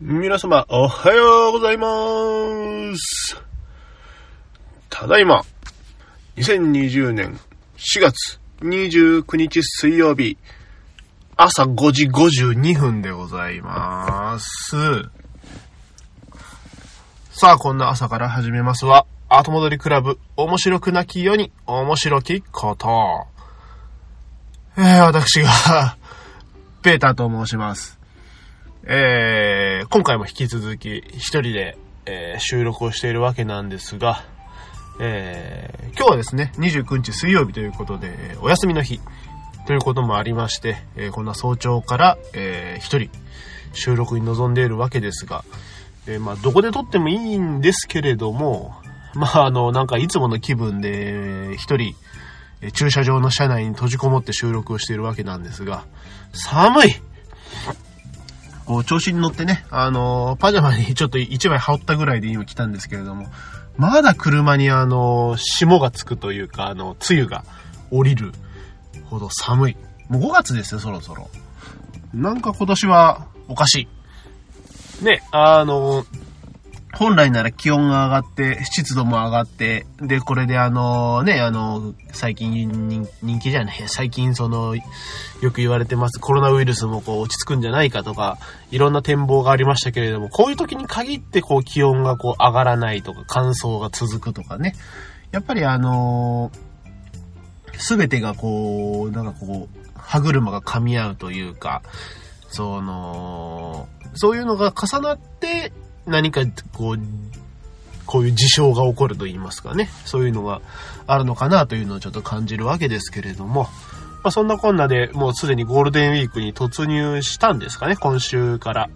皆様、おはようございます。ただいま、2020年4月29日水曜日、朝5時52分でございます。さあ、こんな朝から始めますは、後戻りクラブ、面白くなきように、面白きこと。えー、私がペーターと申します。えー、今回も引き続き一人で、えー、収録をしているわけなんですが、えー、今日はですね、29日水曜日ということで、お休みの日ということもありまして、え、こんな早朝から、えー、一人収録に臨んでいるわけですが、え、まあ、どこで撮ってもいいんですけれども、まあ、あの、なんかいつもの気分で、一人、駐車場の車内に閉じこもって収録をしているわけなんですが、寒いこう、調子に乗ってね、あのー、パジャマにちょっと1枚羽織ったぐらいで今来たんですけれども、まだ車にあのー、霜がつくというか、あの、梅雨が降りるほど寒い。もう5月ですよ、そろそろ。なんか今年はおかしい。ね、あのー本来なら気温が上がって、湿度も上がって、で、これであのね、あの、最近人気じゃない、最近その、よく言われてますコロナウイルスもこう落ち着くんじゃないかとか、いろんな展望がありましたけれども、こういう時に限ってこう気温がこう上がらないとか、乾燥が続くとかね。やっぱりあのすべてがこう、なんかこう、歯車が噛み合うというか、その、そういうのが重なって、何かこう、こういう事象が起こると言いますかね。そういうのがあるのかなというのをちょっと感じるわけですけれども。まあ、そんなこんなでもうすでにゴールデンウィークに突入したんですかね、今週から。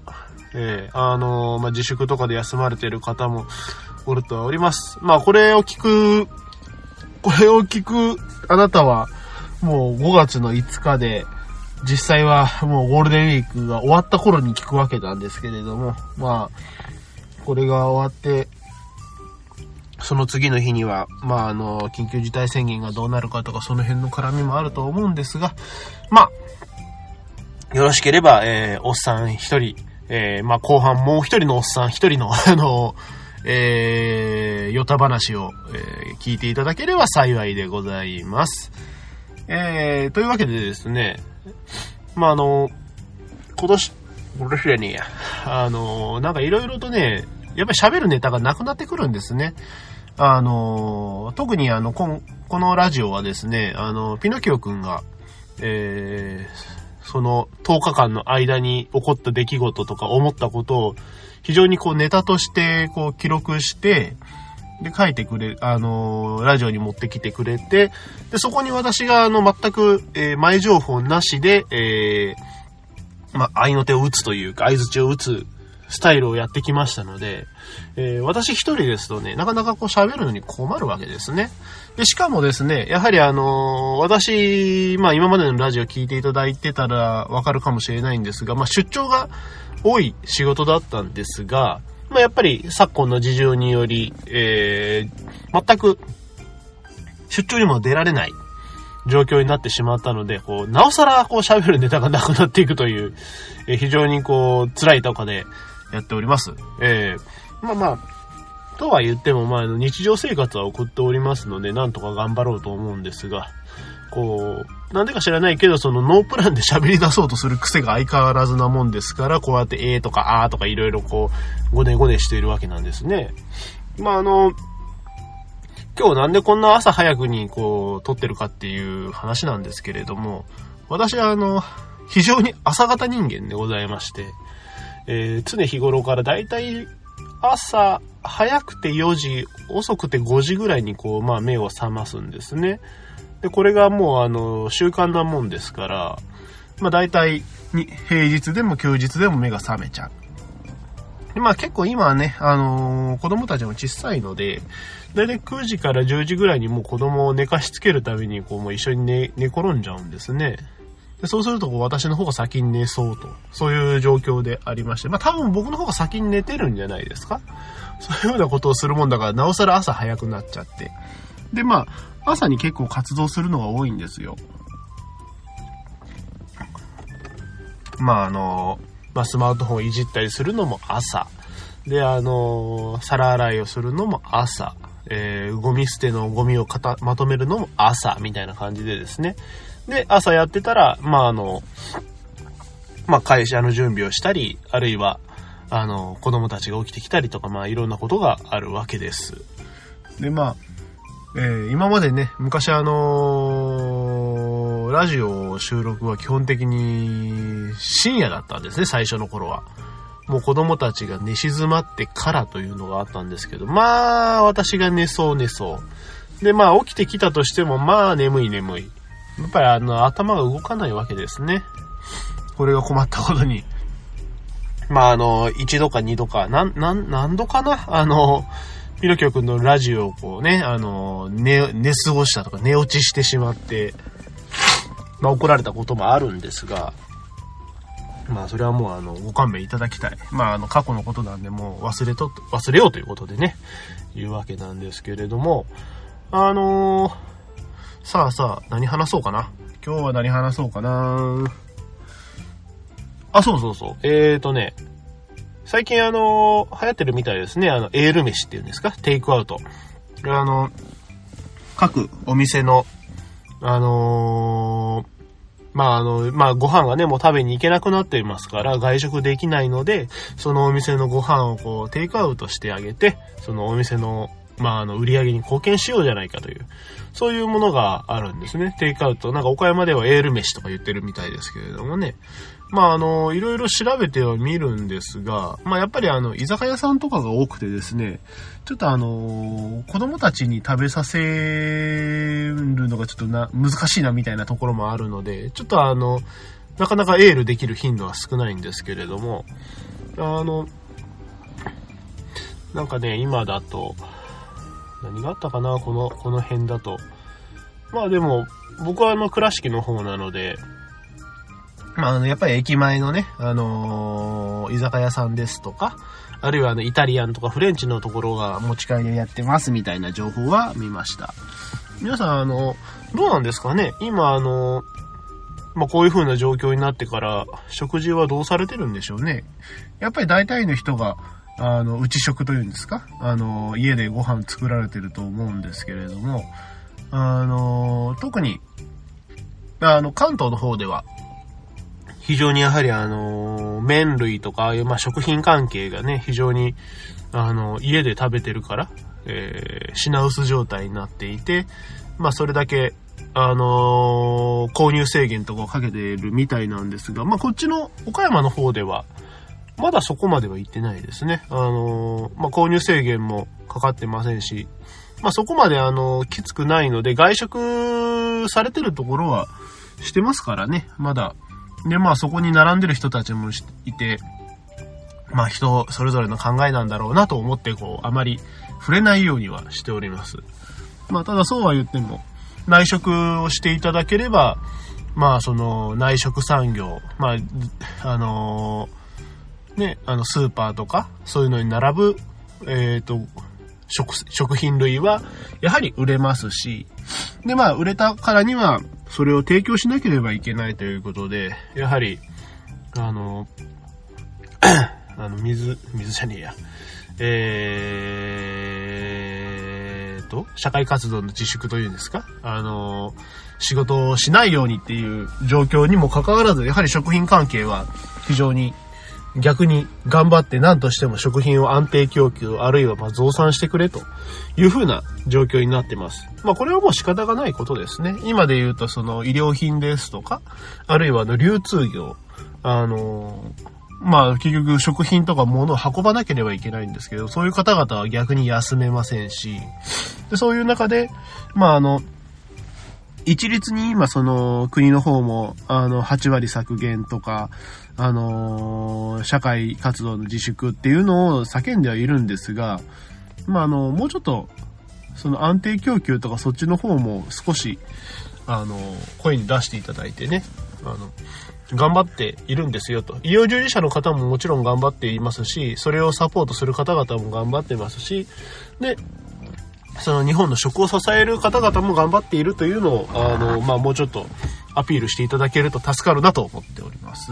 えー、あのー、まあ、自粛とかで休まれてる方もおるとはおります。まあ、これを聞く、これを聞くあなたは、もう5月の5日で、実際はもうゴールデンウィークが終わった頃に聞くわけなんですけれども、まあ、これが終わって、その次の日には、まあ、あの、緊急事態宣言がどうなるかとか、その辺の絡みもあると思うんですが、まあ、よろしければ、えー、おっさん一人、えー、まあ、後半もう一人のおっさん一人の、あの、えー、ヨタ話を、えー、聞いていただければ幸いでございます。えー、というわけでですね、まあ、あの、今年、俺らに、あの、なんかいろいろとね、やっぱり喋るネタがなくなってくるんですね。あの、特にあの、ここのラジオはですね、あの、ピノキオくんが、えー、その10日間の間に起こった出来事とか思ったことを非常にこうネタとしてこう記録して、で書いてくれ、あのラジオに持ってきてくれて、で、そこに私があの全く、えー、前情報なしで、えーまあ、愛の手を打つというか、合図を打つスタイルをやってきましたので、えー、私一人ですとね、なかなかこう喋るのに困るわけですね。で、しかもですね、やはりあのー、私、まあ今までのラジオ聞いていただいてたらわかるかもしれないんですが、まあ出張が多い仕事だったんですが、まあやっぱり昨今の事情により、えー、全く出張にも出られない状況になってしまったので、こう、なおさら、こう、喋るネタがなくなっていくという、えー、非常にこう、辛いとかでやっております。えー、まあまあ、とは言っても、まあ、日常生活は送っておりますので、なんとか頑張ろうと思うんですが、こう、なんでか知らないけど、そのノープランで喋り出そうとする癖が相変わらずなもんですから、こうやってえーとかあーとかいろいろこう、ごねごねしているわけなんですね。まああの、今日なんでこんな朝早くにこう撮ってるかっていう話なんですけれども、私はあの、非常に朝方人間でございまして、えー、常日頃からだいたい朝早くて4時、遅くて5時ぐらいにこう、まあ目を覚ますんですね。で、これがもうあの、習慣なもんですから、まあ大体に平日でも休日でも目が覚めちゃう。まあ結構今はね、あのー、子供たちも小さいので、だいたい9時から10時ぐらいにもう子供を寝かしつけるために、こうもう一緒に寝、寝転んじゃうんですね。でそうするとこう私の方が先に寝そうと、そういう状況でありまして、まあ多分僕の方が先に寝てるんじゃないですかそういうようなことをするもんだから、なおさら朝早くなっちゃって。で、まあ、朝に結構活動するのが多いんですよ。まああのまあ、スマートフォンをいじったりするのも朝。で、あの、皿洗いをするのも朝。えー、ゴミ捨てのゴミをかたまとめるのも朝、みたいな感じでですね。で、朝やってたら、まあ、あの、まあ、会社の準備をしたり、あるいは、あの、子供たちが起きてきたりとか、まあ、いろんなことがあるわけです。で、まあ、えー、今までね、昔あのー、ラジオ収録は基本的に深夜だったんですね、最初の頃は。もう子供たちが寝静まってからというのがあったんですけど、まあ、私が寝そう寝そう。で、まあ、起きてきたとしても、まあ、眠い眠い。やっぱりあの、頭が動かないわけですね。これが困ったことに。まあ、あの、1度か2度か、なん、なん、何度かな？あの、ピロキョ君のラジオをこうね、あの、寝、寝過ごしたとか寝落ちしてしまって、まあ怒られたこともあるんですが、まあそれはもうあの、ご勘弁いただきたい。まああの、過去のことなんでもう忘れと、忘れようということでね、言うわけなんですけれども、あのー、さあさあ、何話そうかな？今日は何話そうかな？あ、そうそうそう。えーとね、最近あの、流行ってるみたいですね。あの、エール飯っていうんですか？テイクアウト。これあの、各お店の、あのー、まああの、まあご飯がね、もう食べに行けなくなっていますから、外食できないので、そのお店のご飯をこう、テイクアウトしてあげて、そのお店の、まああの、売り上げに貢献しようじゃないかという、そういうものがあるんですね。テイクアウト。なんか岡山ではエール飯とか言ってるみたいですけれどもね。まあ、あの、いろいろ調べては見るんですが、まあ、やっぱりあの、居酒屋さんとかが多くてですね、ちょっとあの、子供たちに食べさせるのがちょっとな、難しいなみたいなところもあるので、ちょっとあの、なかなかエールできる頻度は少ないんですけれども、あの、なんかね、今だと、何があったかなこの、この辺だと。まあでも、僕はあの、倉敷の方なので、まあ、あの、やっぱり駅前のね、あのー、居酒屋さんですとか、あるいはあの、イタリアンとかフレンチのところが持ち帰りでやってますみたいな情報は見ました。皆さん、あの、どうなんですかね？今、あの、まあ、こういう風な状況になってから、食事はどうされてるんでしょうね？やっぱり大体の人が、あの、内食というんですか？あの、家でご飯作られてると思うんですけれども、あの、特に、あの、関東の方では、非常にやはりあの、麺類とか、ああいう、まあ、食品関係がね、非常に、あの、家で食べてるから、えー、品薄状態になっていて、まあ、それだけ、あのー、購入制限とかをかけているみたいなんですが、まあ、こっちの岡山の方では、まだそこまでは行ってないですね。あのー、まあ、購入制限もかかってませんし、まあ、そこまであの、きつくないので、外食されてるところはしてますからね、まだ、で、まあそこに並んでる人たちもいて、まあ人それぞれの考えなんだろうなと思って、こう、あまり触れないようにはしております。まあただそうは言っても、内職をしていただければ、まあその内職産業、まあ、あのー、ね、あのスーパーとか、そういうのに並ぶ、えっ、ー、と、食、食品類は、やはり売れますし、で、まあ、売れたからには、それを提供しなければいけないということで、やはり、あの、あの、水、水じゃねえや。えーと、社会活動の自粛というんですか？あの、仕事をしないようにっていう状況にもかかわらず、やはり食品関係は非常に逆に頑張って何としても食品を安定供給、あるいはま増産してくれという風な状況になってます。まあこれはもう仕方がないことですね。今で言うとその医療品ですとか、あるいはの流通業、あのまあ結局食品とか物を運ばなければいけないんですけど、そういう方々は逆に休めませんし、でそういう中で、まああの、一律に今その国の方もあの8割削減とか、あの、社会活動の自粛っていうのを叫んではいるんですが、まあ、あの、もうちょっと、その安定供給とかそっちの方も少し、あの、声に出していただいてね、あの、頑張っているんですよと。医療従事者の方ももちろん頑張っていますし、それをサポートする方々も頑張ってますし、で、その日本の食を支える方々も頑張っているというのを、あの、まあ、もうちょっとアピールしていただけると助かるなと思っております。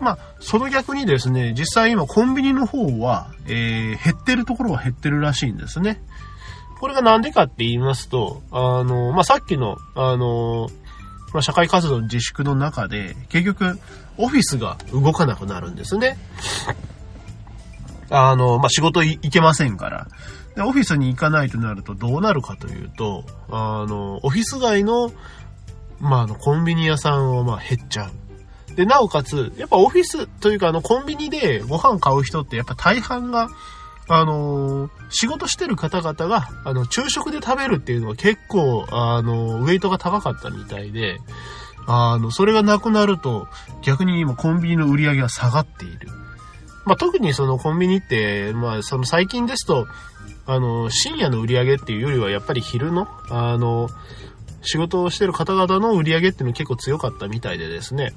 まあ、その逆にですね、実際今コンビニの方は、えー、減ってるところは減ってるらしいんですね。これがなんでかって言いますと、あの、まあ、さっきの、あの、まあ、社会活動の自粛の中で、結局、オフィスが動かなくなるんですね。あの、まあ、仕事行けませんから。で、オフィスに行かないとなるとどうなるかというと、あの、オフィス街の、まあ、の、コンビニ屋さんは、ま、減っちゃう。で、なおかつ、やっぱオフィスというか、あの、コンビニでご飯買う人って、やっぱ大半が、あの、仕事してる方々が、あの、昼食で食べるっていうのは結構、あの、ウェイトが高かったみたいで、あの、それがなくなると、逆に今コンビニの売り上げは下がっている。まあ、特にそのコンビニって、まあ、その最近ですと、あの、深夜の売り上げっていうよりはやっぱり昼の、あの、仕事をしてる方々の売り上げっていうの結構強かったみたいでですね。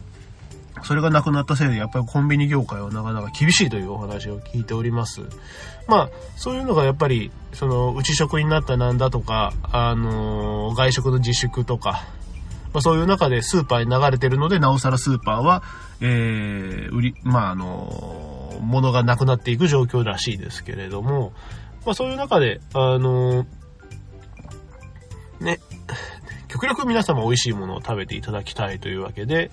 それがなくなったせいで、やっぱりコンビニ業界はなかなか厳しいというお話を聞いております。まあ、そういうのがやっぱり、その、内食になったなんだとか、あのー、外食の自粛とか、まあ、そういう中でスーパーに流れてるので、なおさらスーパーは、えー、売り、まあ、あのー、物がなくなっていく状況らしいですけれども、まあ、そういう中で、あのね、極力皆様美味しいものを食べていただきたいというわけで、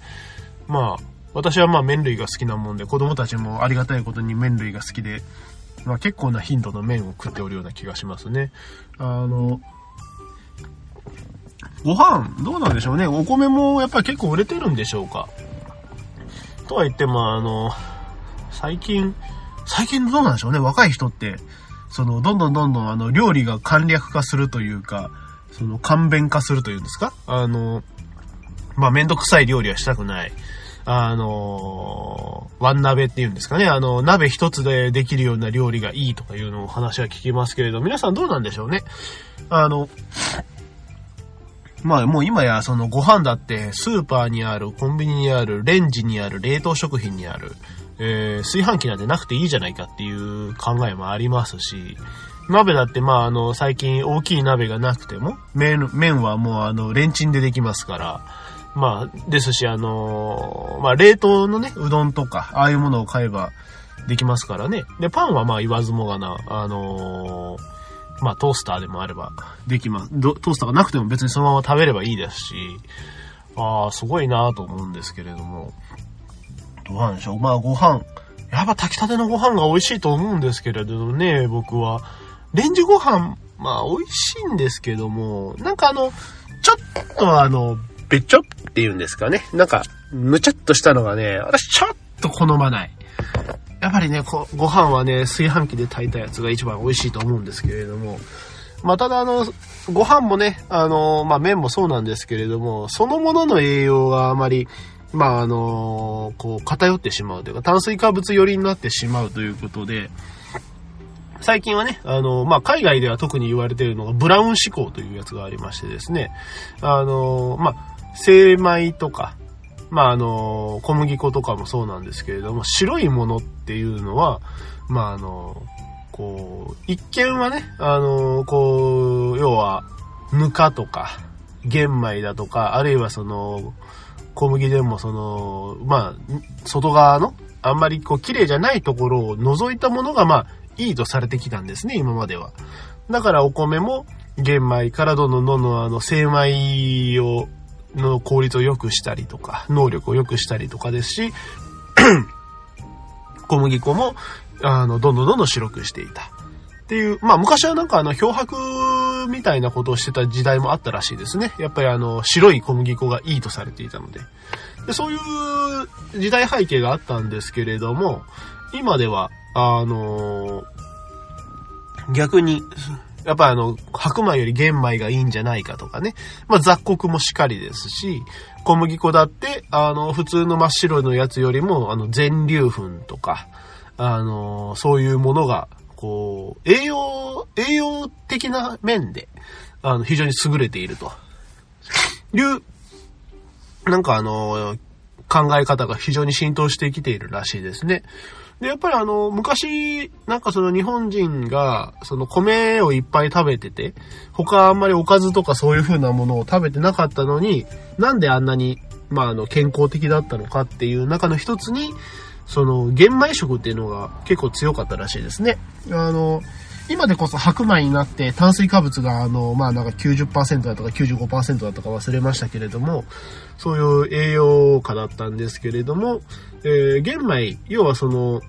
まあ、私はまあ麺類が好きなもんで、子供たちもありがたいことに麺類が好きで、まあ結構な頻度の麺を食っておるような気がしますね。あの、ご飯、どうなんでしょうね。お米もやっぱり結構売れてるんでしょうか。とは言っても、あの、最近、最近どうなんでしょうね。若い人って、その、どんどんどんどんあの、料理が簡略化するというか、その、簡便化するというんですか？あの、まあ、めんどくさい料理はしたくない。あの、ワン鍋っていうんですかね？あの、鍋一つでできるような料理がいいとかいうのを話は聞きますけれど、皆さんどうなんでしょうね？あの、まあもう今やそのご飯だってスーパーにある、コンビニにある、レンジにある、冷凍食品にある、えー、炊飯器なんてなくていいじゃないかっていう考えもありますし、鍋だってまああの最近大きい鍋がなくても、麺、麺はもうあのレンチンでできますから、まあ、ですし、あのー、まあ、冷凍のね、うどんとか、ああいうものを買えばできますからね。で、パンはまあ言わずもがな、あのー、まあ、トースターでもあればできます。トースターがなくても別にそのまま食べればいいですし、ああ、すごいなと思うんですけれども。どうなんでしょ？う。まあ、ご飯。やっぱ炊きたてのご飯が美味しいと思うんですけれどね、僕は。レンジご飯、まあ、美味しいんですけども、なんかあの、ちょっとあの、べちょっていうんですかね。なんか、むちゃっとしたのがね、私ちょっと好まない。やっぱりね、ご飯はね、炊飯器で炊いたやつが一番美味しいと思うんですけれども、まあ、ただあの、ご飯もね、あの、まあ、麺もそうなんですけれども、そのものの栄養があまり、まあ、あの、こう、偏ってしまうというか、炭水化物寄りになってしまうということで、最近はね、あの、まあ、海外では特に言われているのが、ブラウン志向というやつがありましてですね、あの、まあ、精米とか、まあ、あの、小麦粉とかもそうなんですけれども、白いものっていうのは、まあ、あの、こう、一見はね、あの、こう、要は、ぬかとか、玄米だとか、あるいはその、小麦でもその、まあ、外側の、あんまりこう、綺麗じゃないところを除いたものが、まあ、いいとされてきたんですね、今までは。だからお米も、玄米からどんどんどんどんあの、精米をの効率を良くしたりとか、能力を良くしたりとかですし、小麦粉も、あの、どんどんどんどん白くしていた。っていう、まあ昔はなんかあの、漂白みたいなことをしてた時代もあったらしいですね。やっぱりあの、白い小麦粉がいいとされていたので。でそういう時代背景があったんですけれども、今では、あの逆に、やっぱりあの、白米より玄米がいいんじゃないかとかね。まあ雑穀もしっかりですし、小麦粉だって、あの、普通の真っ白のやつよりも、あの、全粒粉とか、あの、そういうものが、こう、栄養、栄養的な面で、あの、非常に優れていると。いう、なんかあの、考え方が非常に浸透してきているらしいですね。で、やっぱりあの、昔、なんかその日本人が、その米をいっぱい食べてて、他あんまりおかずとかそういう風なものを食べてなかったのに、なんであんなに、まああの、健康的だったのかっていう中の一つに、その、玄米食っていうのが結構強かったらしいですね。あの、今でこそ白米になって炭水化物があの、まあなんか90%だとか95%だとか忘れましたけれども、そういう栄養価だったんですけれども、えー、玄米、要はその、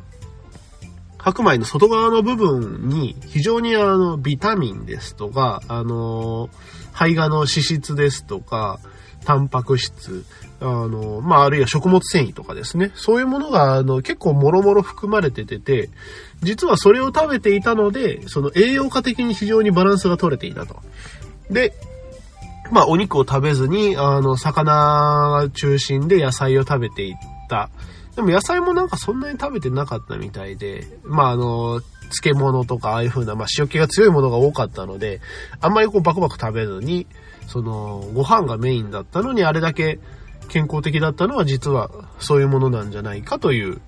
白米の外側の部分に非常にあの、ビタミンですとか、あの、胚芽の脂質ですとか、タンパク質、あの、まあ、あるいは食物繊維とかですね。そういうものが、あの、結構もろもろ含まれててて、実はそれを食べていたので、その栄養価的に非常にバランスが取れていたと。で、まあ、お肉を食べずに、あの、魚中心で野菜を食べていった。でも野菜もなんかそんなに食べてなかったみたいで、まあ、あの、漬物とかああいう風な、まあ、塩気が強いものが多かったので、あんまりこうバクバク食べずに、その、ご飯がメインだったのにあれだけ健康的だったのは実はそういうものなんじゃないかという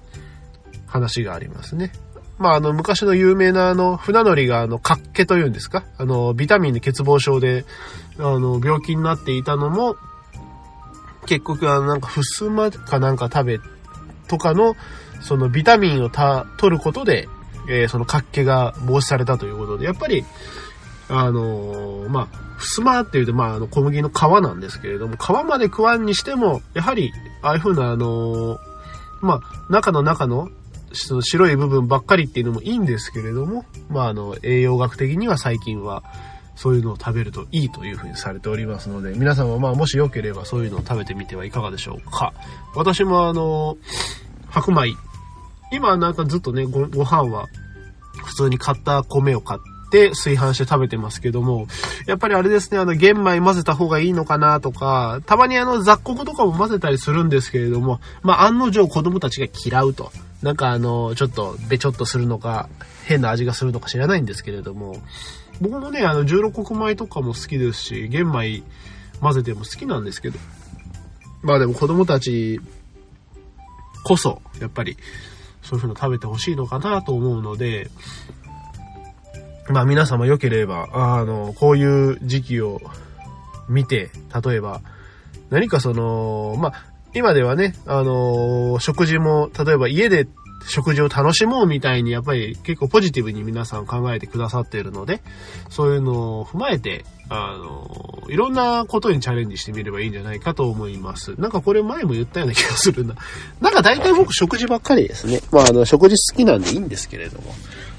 話がありますね。まあ、あの、昔の有名なあの、船乗りがあの、活気というんですか？あの、ビタミンで欠乏症で、あの、病気になっていたのも、結局はなんか、ふすまかなんか食べ、とかの、そのビタミンをた、取ることで、えー、その活気が防止されたということで、やっぱり、あのー、まあ、ふすまって言うと、まあ、あの、小麦の皮なんですけれども、皮まで食わんにしても、やはり、ああいう風な、あのー、まあ、中の中の、その白い部分ばっかりっていうのもいいんですけれども、まあ、あの、栄養学的には最近は、そういうのを食べるといいという風にされておりますので、皆さんもまあ、もしよければそういうのを食べてみてはいかがでしょうか。私もあの、白米、今なんかずっとね、ご、ご飯は、普通に買った米を買って、て炊飯して食べてますけども、やっぱりあれですね、あの、玄米混ぜた方がいいのかなとか、たまにあの、雑穀とかも混ぜたりするんですけれども、まあ、案の定子供たちが嫌うと。なんかあの、ちょっと、べちょっとするのか、変な味がするのか知らないんですけれども、僕もね、あの、十六穀米とかも好きですし、玄米混ぜても好きなんですけど、まあでも子供たちこそ、やっぱり、そういう風の食べてほしいのかなと思うので、まあ皆様良ければ、あの、こういう時期を見て、例えば、何かその、まあ、今ではね、あの、食事も、例えば家で食事を楽しもうみたいに、やっぱり結構ポジティブに皆さん考えてくださっているので、そういうのを踏まえて、あの、いろんなことにチャレンジしてみればいいんじゃないかと思います。なんかこれ前も言ったような気がするな。なんか大体僕食事ばっかりですね。まああの、食事好きなんでいいんですけれども。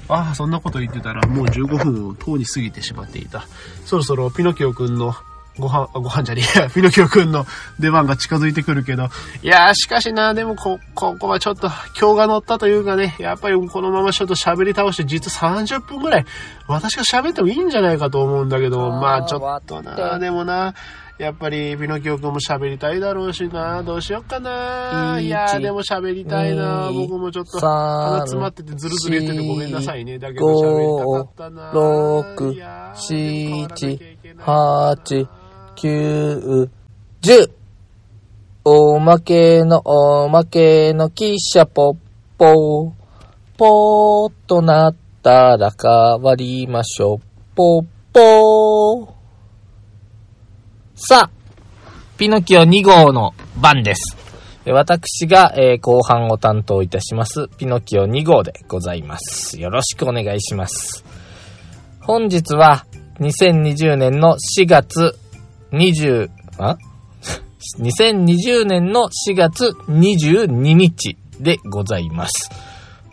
ああ、そんなこと言ってたらもう15分をとうに過ぎてしまっていた。そろそろピノキオくんのご飯、ご飯じゃねえ。や、ピノキオくんの出番が近づいてくるけど、いやー、しかしな、でもこ、ここはちょっと、今日が乗ったというかね、やっぱりこのままちょっと喋り倒して、実30分ぐらい、私が喋ってもいいんじゃないかと思うんだけど、まあちょっとな、でもな、やっぱり、ピノキオ君も喋りたいだろうしな。どうしよっかな。いやでも喋りたいな。僕もちょっと、鼻詰まっててずるずる言っててごめんなさいね。だけど喋りたかったな。6、7、8、9、10。おまけのおまけの汽車ポッポー。ポーとなったら変わりましょう。ポッポー。さあ、ピノキオ2号の番です。私が、えー、後半を担当いたします、ピノキオ2号でございます。よろしくお願いします。本日は、2020年の4月20、あ ?2020 年の4月22日でございます。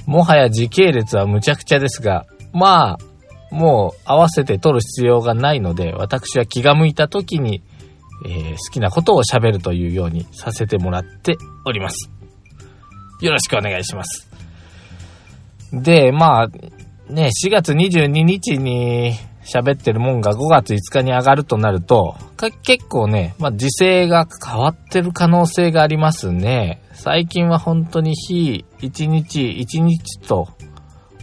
もはや時系列は無茶苦茶ですが、まあ、もう合わせて撮る必要がないので、私は気が向いた時にえー、好きなことを喋るというようにさせてもらっております。よろしくお願いします。で、まあ、ね、4月22日に喋ってるもんが5月5日に上がるとなると、結構ね、まあ、時勢が変わってる可能性がありますね。最近は本当に日、1日、1日と、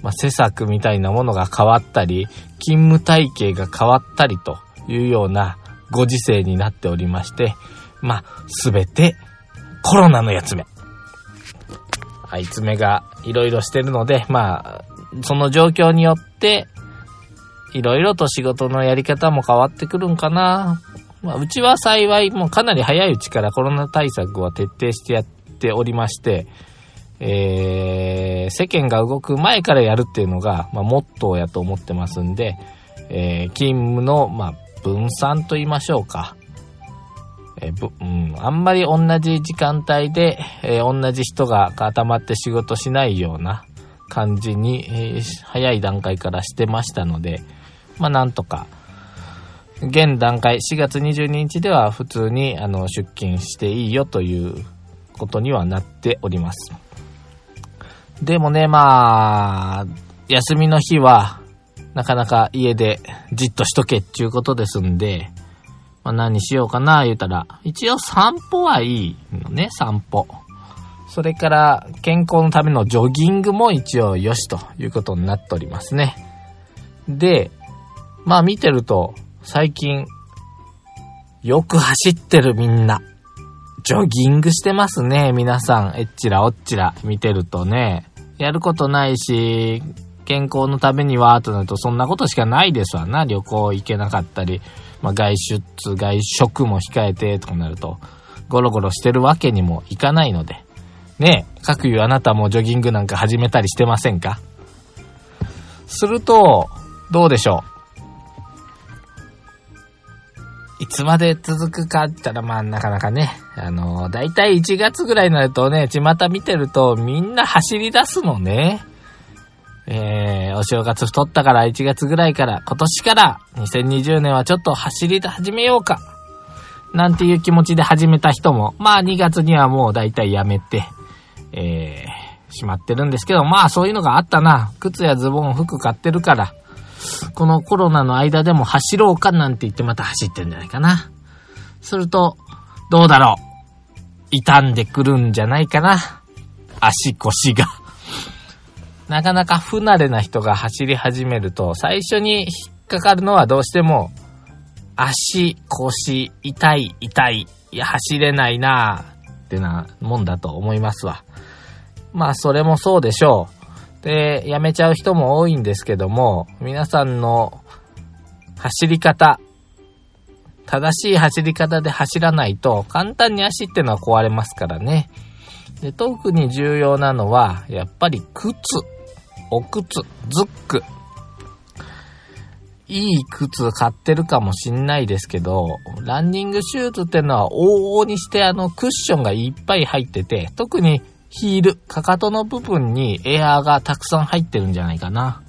まあ、施策みたいなものが変わったり、勤務体系が変わったりというような、ご時世になっておりまして、まあ、すべてコロナのやつめ。あいつめがいろいろしてるので、まあ、その状況によって、いろいろと仕事のやり方も変わってくるんかな。まあ、うちは幸い、もうかなり早いうちからコロナ対策は徹底してやっておりまして、えー、世間が動く前からやるっていうのが、まあ、モットーやと思ってますんで、えー、勤務の、まあ、分散と言いましょうか。え、ぶ、うん、あんまり同じ時間帯で、えー、同じ人が固まって仕事しないような感じに、えー、早い段階からしてましたので、まあ、なんとか、現段階、4月22日では普通にあの出勤していいよということにはなっております。でもね、まあ、休みの日は、なかなか家でじっとしとけっていうことですんで、まあ何しようかな言うたら、一応散歩はいいのね、散歩。それから健康のためのジョギングも一応よしということになっておりますね。で、まあ見てると、最近、よく走ってるみんな。ジョギングしてますね、皆さん。えっちらおっちら見てるとね。やることないし、健康のためには、となるとそんなことしかないですわな。旅行行けなかったり、まあ、外出、外食も控えて、とかなると、ゴロゴロしてるわけにもいかないので。ねえ、各いうあなたもジョギングなんか始めたりしてませんか？すると、どうでしょう？いつまで続くかって言ったら、まあ、なかなかね、あの、だいたい1月ぐらいになるとね、巷見てるとみんな走り出すのね。えー、お正月太ったから1月ぐらいから、今年から2020年はちょっと走り始めようか。なんていう気持ちで始めた人も、まあ2月にはもうだいたいやめて、えー、しまってるんですけど、まあそういうのがあったな。靴やズボン、服買ってるから、このコロナの間でも走ろうかなんて言ってまた走ってんじゃないかな。すると、どうだろう。傷んでくるんじゃないかな。足腰が。なかなか不慣れな人が走り始めると、最初に引っかかるのはどうしても、足、腰、痛い、痛い、いや、走れないなってなもんだと思いますわ。まあ、それもそうでしょう。で、やめちゃう人も多いんですけども、皆さんの走り方、正しい走り方で走らないと、簡単に足ってのは壊れますからね。で、特に重要なのは、やっぱり靴、お靴、ズック。いい靴買ってるかもしんないですけど、ランニングシューズってのは往々にしてあのクッションがいっぱい入ってて、特にヒール、かかとの部分にエアーがたくさん入ってるんじゃないかな。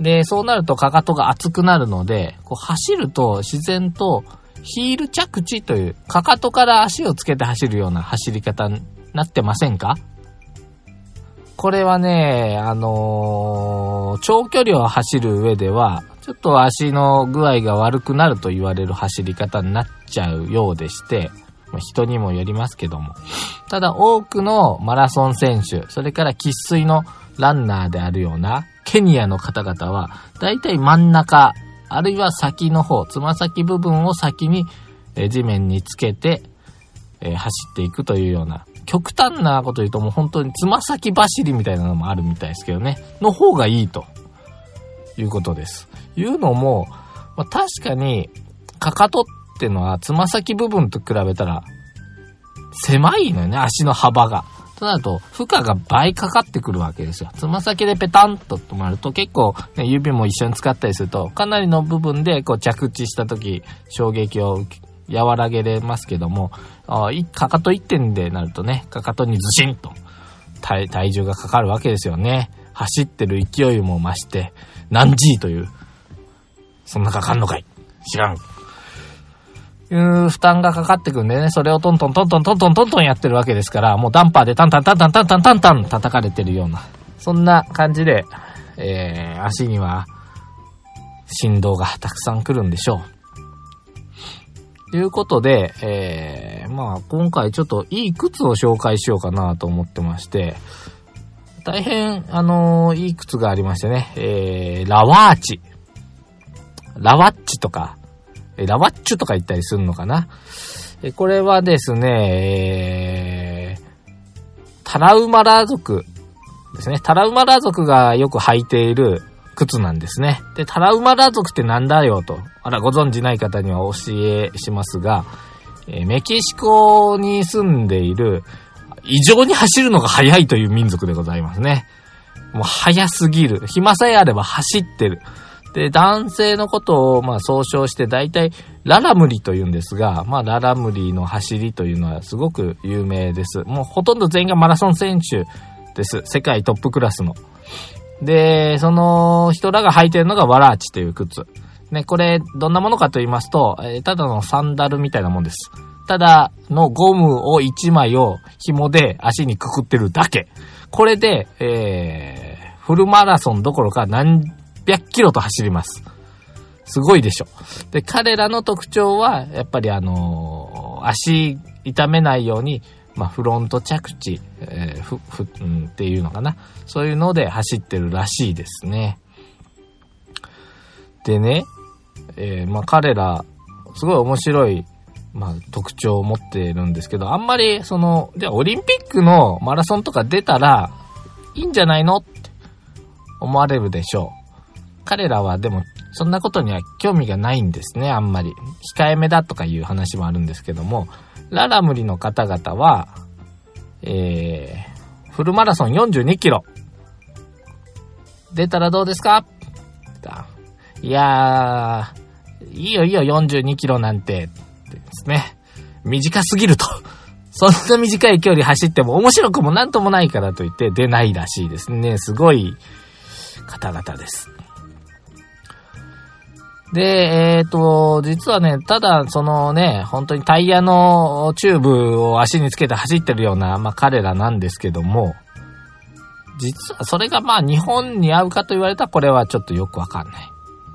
で、そうなるとかかとが熱くなるので、こう走ると自然とヒール着地という、かかとから足をつけて走るような走り方になってませんか？これはね、あのー、長距離を走る上では、ちょっと足の具合が悪くなると言われる走り方になっちゃうようでして、人にもよりますけども。ただ多くのマラソン選手、それから喫水のランナーであるようなケニアの方々は、だいたい真ん中、あるいは先の方、つま先部分を先に地面につけて、え走っていくというような、極端なこと言うともう本当につま先走りみたいなのもあるみたいですけどね、の方がいいということです。いうのも、まあ、確かに、かかとってのは、つま先部分と比べたら、狭いのよね、足の幅が。となると、負荷が倍かかってくるわけですよ。つま先でペタンと止まると結構、ね、指も一緒に使ったりすると、かなりの部分でこう着地した時、衝撃を受け和らげれますけども、あかかと1点でなるとね、かかとにズシンと体体重がかかるわけですよね。走ってる勢いも増して、何 G という、そんなかかんのかい知らん。いう負担がかかってくんでね、それをトントントントントントントントンやってるわけですから、もうダンパーでタンタンタンタンタンタンタンタン叩かれてるような、そんな感じで、えー、足には振動がたくさん来るんでしょう。ということで、えー、まあ今回ちょっといい靴を紹介しようかなと思ってまして、大変、あのー、いい靴がありましてね、えー、ラワーチ。ラワッチとか、ラワッチュとか言ったりするのかな。えこれはですね、えタラウマラ族ですね。タラウマラ族がよく履いている靴なんですね。で、タラウマラ族ってなんだよと、あら、ご存知ない方には教えしますが、えー、メキシコに住んでいる、異常に走るのが速いという民族でございますね。もう速すぎる。暇さえあれば走ってる。で、男性のことを、まあ、総称して、大体、ララムリと言うんですが、まあ、ララムリの走りというのはすごく有名です。もうほとんど全員がマラソン選手です。世界トップクラスの。で、その人らが履いてるのがワラーチという靴。ね、これ、どんなものかと言いますと、えー、ただのサンダルみたいなもんです。ただのゴムを1枚を紐で足にくくってるだけ。これで、えー、フルマラソンどころか何百キロと走ります。すごいでしょ。で、彼らの特徴は、やっぱりあのー、足痛めないように、まあ、フロント着地、えー、ふ、ふ、うん、っていうのかな。そういうので走ってるらしいですね。でね、えー、まあ、彼ら、すごい面白い、まあ、特徴を持ってるんですけど、あんまり、その、じゃあオリンピックのマラソンとか出たら、いいんじゃないのって思われるでしょう。彼らはでも、そんなことには興味がないんですね、あんまり。控えめだとかいう話もあるんですけども、ララムリの方々は、えー、フルマラソン42キロ。出たらどうですか？いやー、いいよいいよ42キロなんて、ですね。短すぎると。そんな短い距離走っても面白くもなんともないからと言って出ないらしいですね。すごい方々です。で、えっ、ー、と、実はね、ただ、そのね、本当にタイヤのチューブを足につけて走ってるような、まあ彼らなんですけども、実はそれがまあ日本に合うかと言われたらこれはちょっとよくわかんない。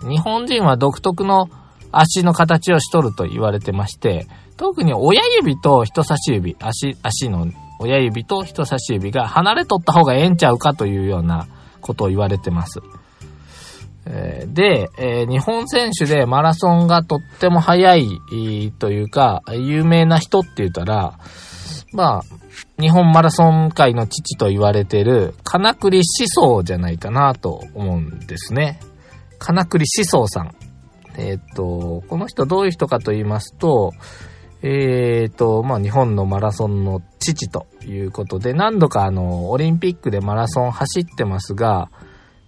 日本人は独特の足の形をしとると言われてまして、特に親指と人差し指、足、足の親指と人差し指が離れとった方がええんちゃうかというようなことを言われてます。えで、え日本選手でマラソンがとっても速いというか、有名な人って言ったら、まあ、日本マラソン界の父と言われてる、金栗思想じゃないかなと思うんですね。金栗思想さん。えっ、と、この人どういう人かと言いますと、えっ、と、まあ、日本のマラソンの父ということで、何度かあの、オリンピックでマラソン走ってますが、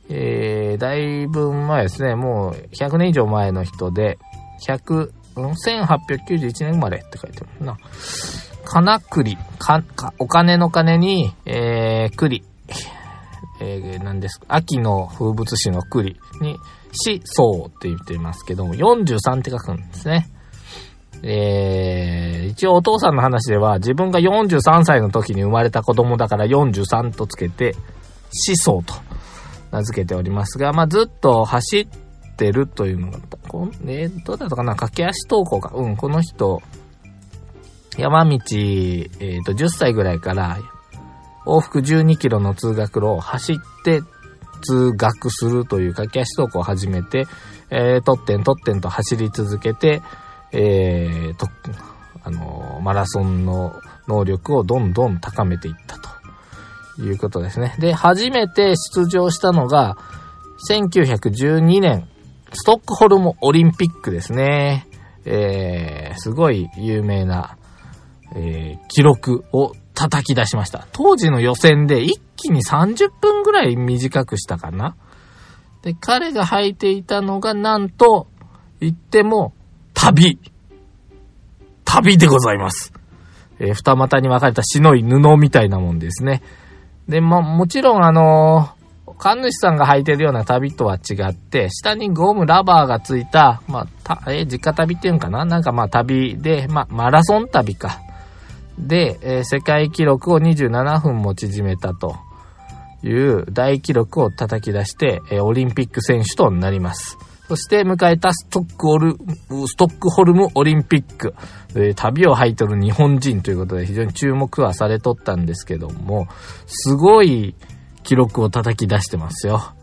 えー、だいぶ前ですね、もう100年以上前の人で、100、1891年生まれって書いてるな。金栗、か、か、お金の金に、えー、栗、えー、何ですか、秋の風物詩の栗。に、し、そうって言っていますけども、43って書くんですね。えー、一応お父さんの話では、自分が43歳の時に生まれた子供だから43とつけて、思想と。名付けておりますが、まあ、ずっと走ってるというのが、こえー、どうだったかな？駆け足投稿か。うん、この人、山道、えっ、ー、と、10歳ぐらいから、往復12キロの通学路を走って通学するという駆け足投稿を始めて、えー、とってんとってんと走り続けて、えー、と、あのー、マラソンの能力をどんどん高めていったと。いうことですね。で、初めて出場したのが、1912年、ストックホルムオリンピックですね。えー、すごい有名な、えー、記録を叩き出しました。当時の予選で一気に30分ぐらい短くしたかな。で、彼が履いていたのがなんと言っても旅。旅でございます。えー、二股に分かれた白い布みたいなもんですね。で、も、もちろんあの神主さんが履いてるような旅とは違って、下にゴムラバーがついた、まあ、た、え、実家旅っていうんかな？なんかまあ旅で、まあ、マラソン旅か。で、えー、世界記録を27分も縮めたという大記録を叩き出して、えー、オリンピック選手となります。そして迎えたストックオル、ストックホルムオリンピック。えー、旅を履いとる日本人ということで非常に注目はされとったんですけども、すごい記録を叩き出してますよ。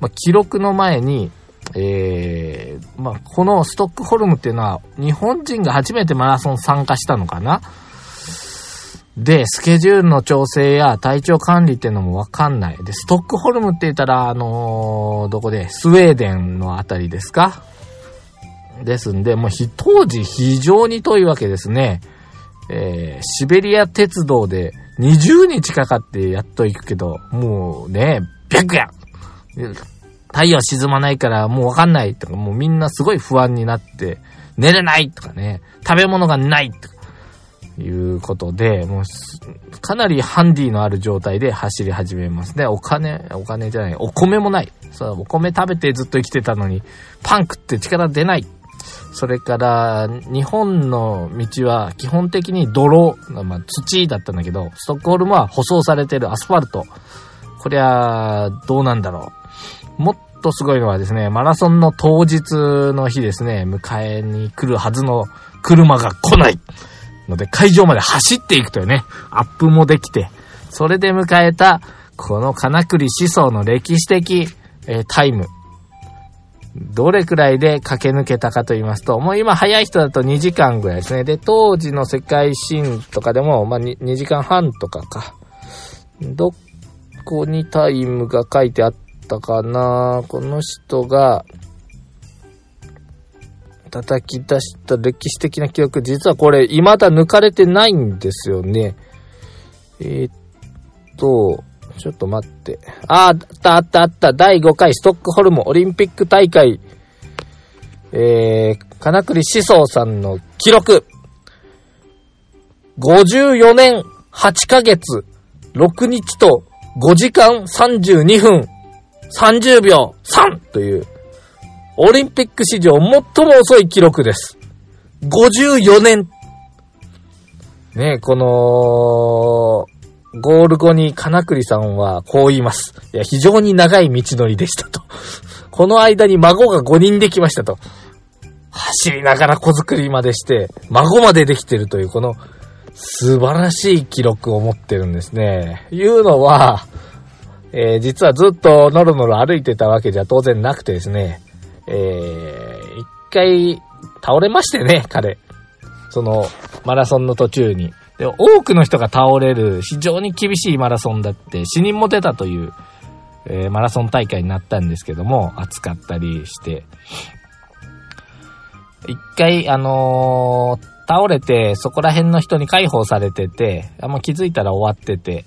まあ、記録の前に、えー、まあ、このストックホルムっていうのは日本人が初めてマラソン参加したのかな？で、スケジュールの調整や体調管理っていうのもわかんない。で、ストックホルムって言ったら、あのーどこで、スウェーデンのあたりですか？ですんで、もう当時非常に遠いわけですね。えーシベリア鉄道で20日かかってやっと行くけど、もうね、白や太陽沈まないからもうわかんないとか、もうみんなすごい不安になって、寝れないとかね、食べ物がないとか、いうことで、もう、かなりハンディのある状態で走り始めますね。お金、お金じゃない、お米もない。そう、お米食べてずっと生きてたのに、パン食って力出ない。それから、日本の道は基本的に泥、まあ、土だったんだけど、ストックホルムは舗装されてるアスファルト。こりゃ、どうなんだろう。もっとすごいのはですね、マラソンの当日の日ですね、迎えに来るはずの車が来ないので、会場まで走っていくというね、アップもできて、それで迎えた、この金栗思想の歴史的、えータイム。どれくらいで駆け抜けたかと言いますと、もう今早い人だと2時間ぐらいですね。で、当時の世界新とかでも、まあ 2, 2時間半とかか。どこにタイムが書いてあったかな？この人が、叩き出した歴史的な記録、実はこれ、未だ抜かれてないんですよね。えーっと、ちょっと待って。あ、あったあったあった。第5回ストックホルムオリンピック大会。えー、金栗思想さんの記録。54年8ヶ月6日と5時間32分30秒3という、オリンピック史上最も遅い記録です。54年。ねこの、ゴール後に金栗さんはこう言います。いや、非常に長い道のりでしたと。この間に孫が5人できましたと。走りながら子作りまでして、孫までできてるという、この素晴らしい記録を持ってるんですね。いうのは、えー実はずっとノロノロ歩いてたわけじゃ当然なくてですね、えー一回倒れましてね、彼。その、マラソンの途中に。で、多くの人が倒れる非常に厳しいマラソンだって、死人も出たという、えーマラソン大会になったんですけども、暑かったりして。一回、あのー倒れて、そこら辺の人に解放されてて、あんま気づいたら終わってて、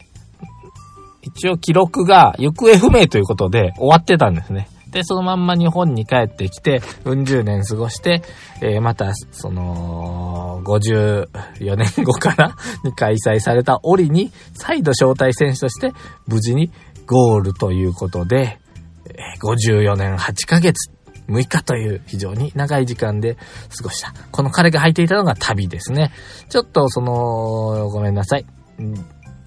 一応記録が行方不明ということで終わってたんですね。で、そのまんま日本に帰ってきて、うん十年過ごして、えーまた、その、54年後から に開催された折に、再度招待選手として、無事にゴールということで、え54年8ヶ月、6日という非常に長い時間で過ごした。この彼が履いていたのが旅ですね。ちょっとその、ごめんなさい。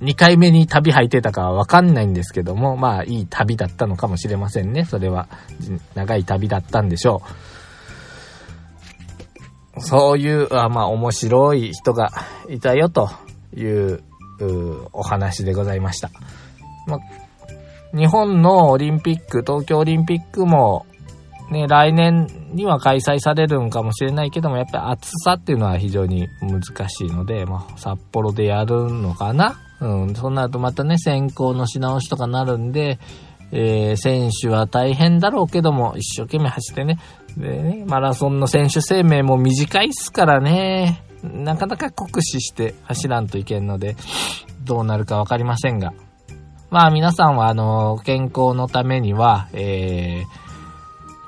2回目に旅履いてたかはわかんないんですけども、まあいい旅だったのかもしれませんね。それは、長い旅だったんでしょう。そういう、あまあ面白い人がいたよという、うお話でございました。ま日本のオリンピック、東京オリンピックも、ね、来年には開催されるんかもしれないけども、やっぱり暑さっていうのは非常に難しいので、まあ、札幌でやるのかなうん、そんなるとまたね、選考のし直しとかなるんで、えー選手は大変だろうけども、一生懸命走ってね。でね、マラソンの選手生命も短いっすからね、なかなか酷使して走らんといけんので、どうなるかわかりませんが。まあ皆さんはあの、健康のためには、えー、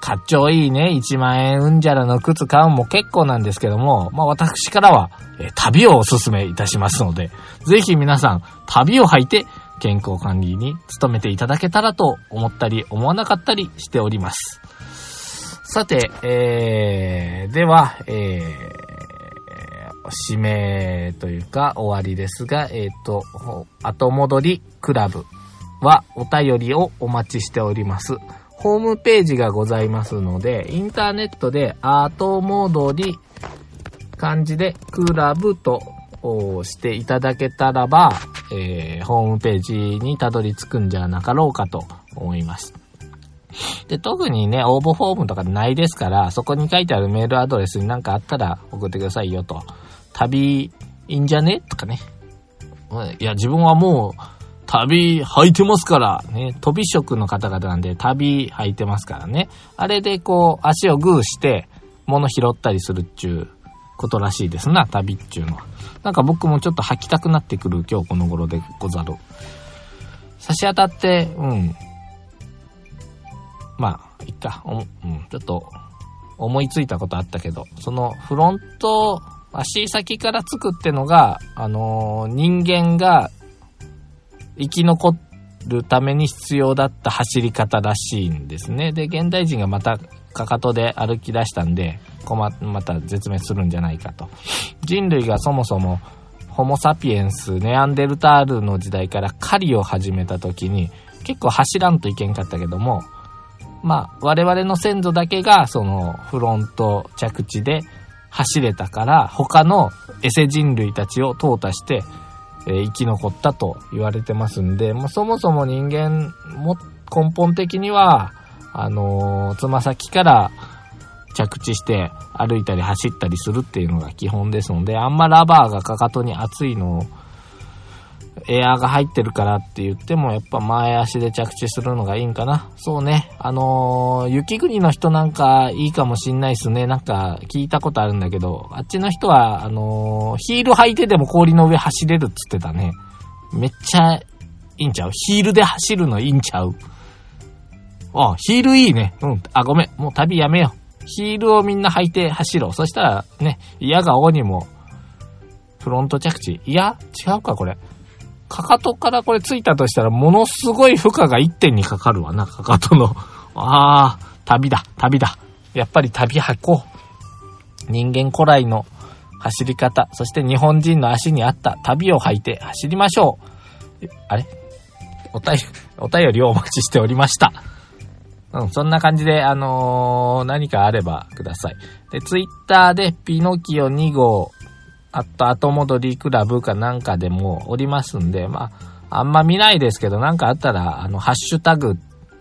かっちょいいね、1万円うんじゃらの靴買うも結構なんですけども、まあ私からは、え旅をお勧めいたしますので、ぜひ皆さん、旅を履いて健康管理に努めていただけたらと思ったり、思わなかったりしております。さて、えー、では、えー、締めというか終わりですが、えっ、と、後戻りクラブはお便りをお待ちしております。ホームページがございますので、インターネットで後戻り漢字でクラブとしていただけたらば、えーホームページにたどり着くんじゃなかろうかと思います。で、特にね、応募フォームとかないですから、そこに書いてあるメールアドレスになんかあったら送ってくださいよと。旅、いいんじゃね？とかね。いや、自分はもう、旅履いてますから、ね、飛び職の方々なんで旅履いてますからね。あれでこう、足をグーして、物拾ったりするっちゅうことらしいですな、旅っちゅうのは。なんか僕もちょっと履きたくなってくる今日この頃でござる。差し当たって、うん。まあ、いっか、うん、ちょっと、思いついたことあったけど、そのフロント、足先からつくってのが、あのー人間が生き残るために必要だった走り方らしいんですね。で、現代人がまたかかとで歩き出したんで、また絶滅するんじゃないかと。人類がそもそも、ホモ・サピエンス、ネアンデルタールの時代から狩りを始めた時に、結構走らんといけんかったけども、まあ、我々の先祖だけが、その、フロント着地で走れたから、他のエセ人類たちを淘汰して、え生き残ったと言われてますんで、まあそもそも人間も根本的には、あのつま先から着地して歩いたり走ったりするっていうのが基本ですので、あんまラバーがかかとに熱いのを、エアーが入ってるからって言っても、やっぱ前足で着地するのがいいんかな。そうね。あのー雪国の人なんかいいかもしんないっすね。なんか聞いたことあるんだけど、あっちの人は、あのーヒール履いてでも氷の上走れるっつってたね。めっちゃいいんちゃう？ヒールで走るのいいんちゃう？あ、ヒールいいね。うん。あ、ごめん。もう旅やめよう。ヒールをみんな履いて走ろう。そしたら、ね、嫌が王にも、フロント着地。いや、違うか、これ。かかとからこれついたとしたら、ものすごい負荷が1点にかかるわな、かかとの。ああ、旅だ、旅だ。やっぱり旅履こう。人間古来の走り方、そして日本人の足に合った旅を履いて走りましょう。あれ？お便り、お便りをお待ちしておりました。うん、そんな感じで、あのー何かあればください。で、ツイッターでピノキオ2号、あと後戻りクラブかなんかでもおりますんで、まあ、あんま見ないですけど、なんかあったら、あの、ハッシュタグ、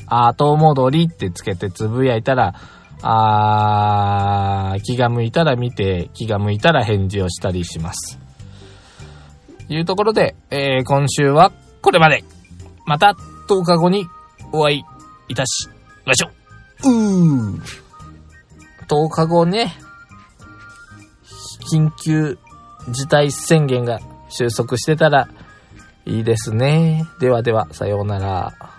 後戻りってつけてつぶやいたら、あー、気が向いたら見て、気が向いたら返事をしたりします。いうところで、えー、今週はこれまで。また10日後にお会いいたしましょう。うー。10日後ね、緊急事態宣言が収束してたらいいですね。ではでは、さようなら。